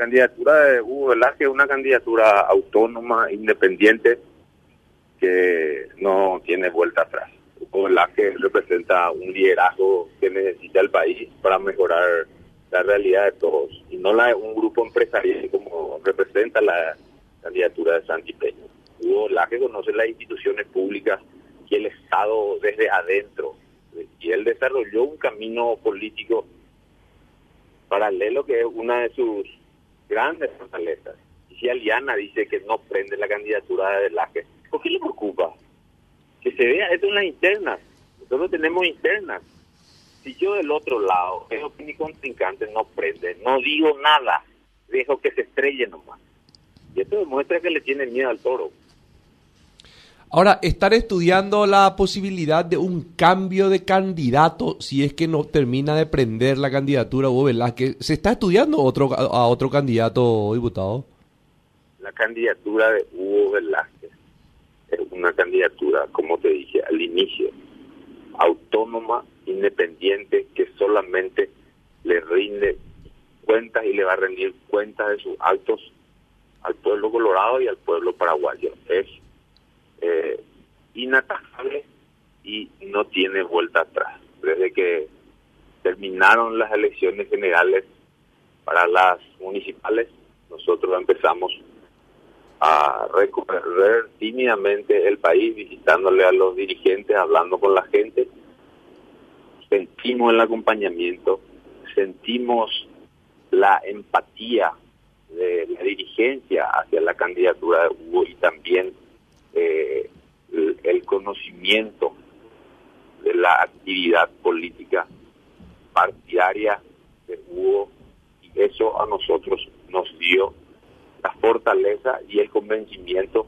candidatura de Hugo Velázquez es una candidatura autónoma, independiente, que no tiene vuelta atrás. Hugo Velázquez representa un liderazgo que necesita el país para mejorar la realidad de todos y no la de un grupo empresarial como representa la candidatura de Santi Peña. Hugo Velázquez conoce las instituciones públicas y el Estado desde adentro y él desarrolló un camino político paralelo que es una de sus grandes fortalezas. Y si Aliana dice que no prende la candidatura de Velázquez, ¿por qué le preocupa? Que se vea esto en las internas. Nosotros tenemos internas. Si yo del otro lado veo que contrincante no prende, no digo nada, dejo que se estrelle nomás. Y esto demuestra que le tiene miedo al toro. Ahora, estar estudiando la posibilidad de un cambio de candidato si es que no termina de prender la candidatura Hugo Velázquez. ¿Se está estudiando otro, a otro candidato, diputado? La candidatura de Hugo Velázquez es una candidatura, como te dije al inicio, autónoma, independiente, que solamente le rinde cuentas y le va a rendir cuentas de sus actos al pueblo colorado y al pueblo paraguayo. Es inatajable y no tiene vuelta atrás. Desde que terminaron las elecciones generales para las municipales, nosotros empezamos a recorrer tímidamente el país, visitándole a los dirigentes, hablando con la gente. Sentimos el acompañamiento, sentimos la empatía de la dirigencia hacia la candidatura de Hugo y también eh, el, conocimiento de la actividad política partidaria de Hugo y eso a nosotros nos dio la fortaleza y el convencimiento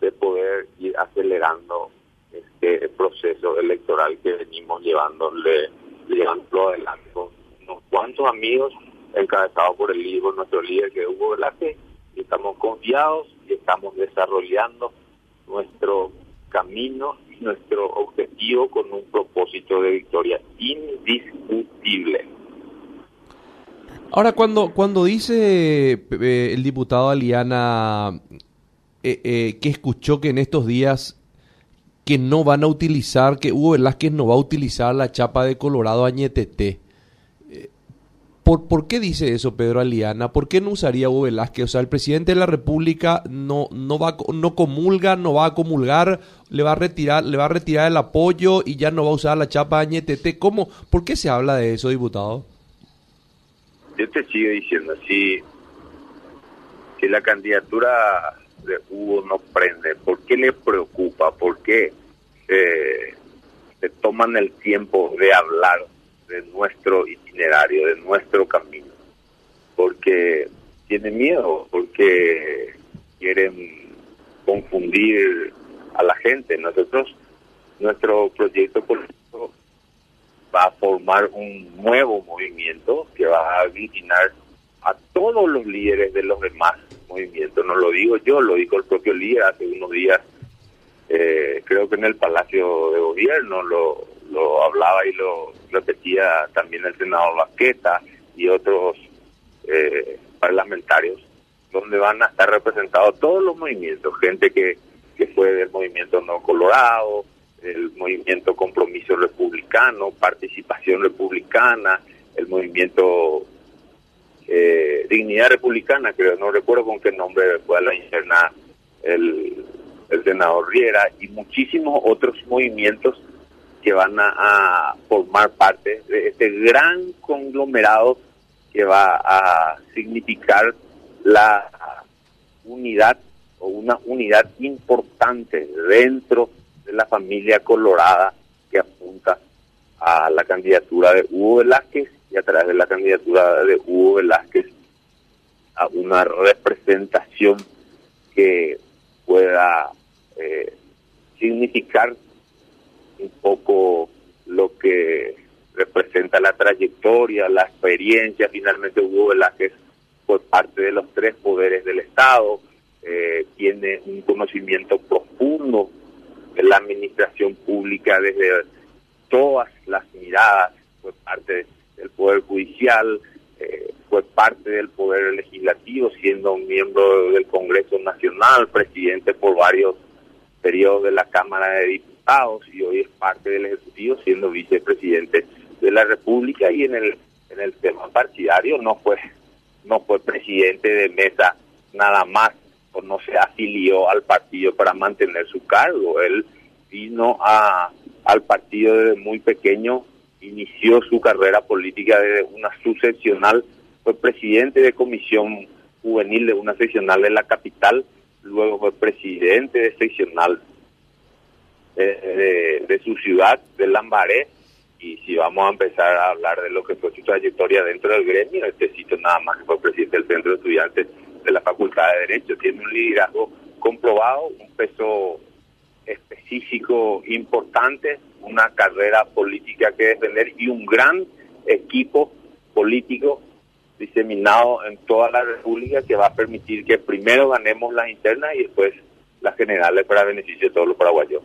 de poder ir acelerando este proceso electoral que venimos llevándole llevándolo adelante con unos cuantos amigos encabezados por el líder, nuestro líder que es Hugo Velázquez y estamos confiados y estamos desarrollando nuestro camino y nuestro objetivo con un propósito de victoria indiscutible. Ahora, cuando, cuando dice eh, el diputado Aliana eh, eh, que escuchó que en estos días que no van a utilizar, que Hugo Velázquez no va a utilizar la chapa de Colorado Añetete, ¿Por, qué dice eso Pedro Aliana? ¿Por qué no usaría Hugo Velázquez? O sea, el presidente de la República no, no, va, no comulga, no va a comulgar, le va a, retirar, le va a retirar el apoyo y ya no va a usar la chapa Añetete. ¿Cómo? ¿Por qué se habla de eso, diputado? Yo te sigo diciendo, si, si la candidatura de Hugo no prende, ¿por qué le preocupa? ¿Por qué eh, se toman el tiempo de hablar de nuestro itinerario, de nuestro camino, porque tienen miedo, porque quieren confundir a la gente. Nosotros, nuestro proyecto político va a formar un nuevo movimiento que va a aglutinar a todos los líderes de los demás movimientos. No lo digo yo, lo dijo el propio líder hace unos días, eh, creo que en el Palacio de Gobierno lo, lo hablaba y lo repetía también el senador Vaqueta y otros eh, parlamentarios, donde van a estar representados todos los movimientos, gente que, que fue del movimiento No Colorado, el movimiento Compromiso Republicano, Participación Republicana, el movimiento eh, Dignidad Republicana, creo, no recuerdo con qué nombre fue la interna el, el senador Riera, y muchísimos otros movimientos que van a, formar parte de este gran conglomerado que va a significar la unidad o una unidad importante dentro de la familia colorada que apunta a la candidatura de Hugo Velázquez y a través de la candidatura de Hugo Velázquez a una representación que pueda eh, significar un poco lo que representa la trayectoria, la experiencia. Finalmente Hugo Velázquez por parte de los tres poderes del Estado, eh, tiene un conocimiento profundo de la administración pública desde todas las miradas por parte del Poder Judicial, eh, fue parte del Poder Legislativo, siendo un miembro del Congreso Nacional, presidente por varios periodos de la Cámara de Diputados y hoy es parte del Ejecutivo, siendo vicepresidente de la República y en el en el tema partidario no fue no fue presidente de mesa nada más o no se afilió al partido para mantener su cargo. Él vino a, al partido desde muy pequeño, inició su carrera política desde una subseccional, fue presidente de comisión juvenil de una seccional de la capital, luego fue presidente de seccional de, su ciudad, de Lambaré, y si vamos a empezar a hablar de lo que fue su trayectoria dentro del gremio, este sitio nada más que fue presidente del Centro de Estudiantes de la Facultad de Derecho, tiene un liderazgo comprobado, un peso específico importante, una carrera política que defender y un gran equipo político diseminado en toda la República que va a permitir que primero ganemos las internas y después las generales para beneficio de todos los paraguayos.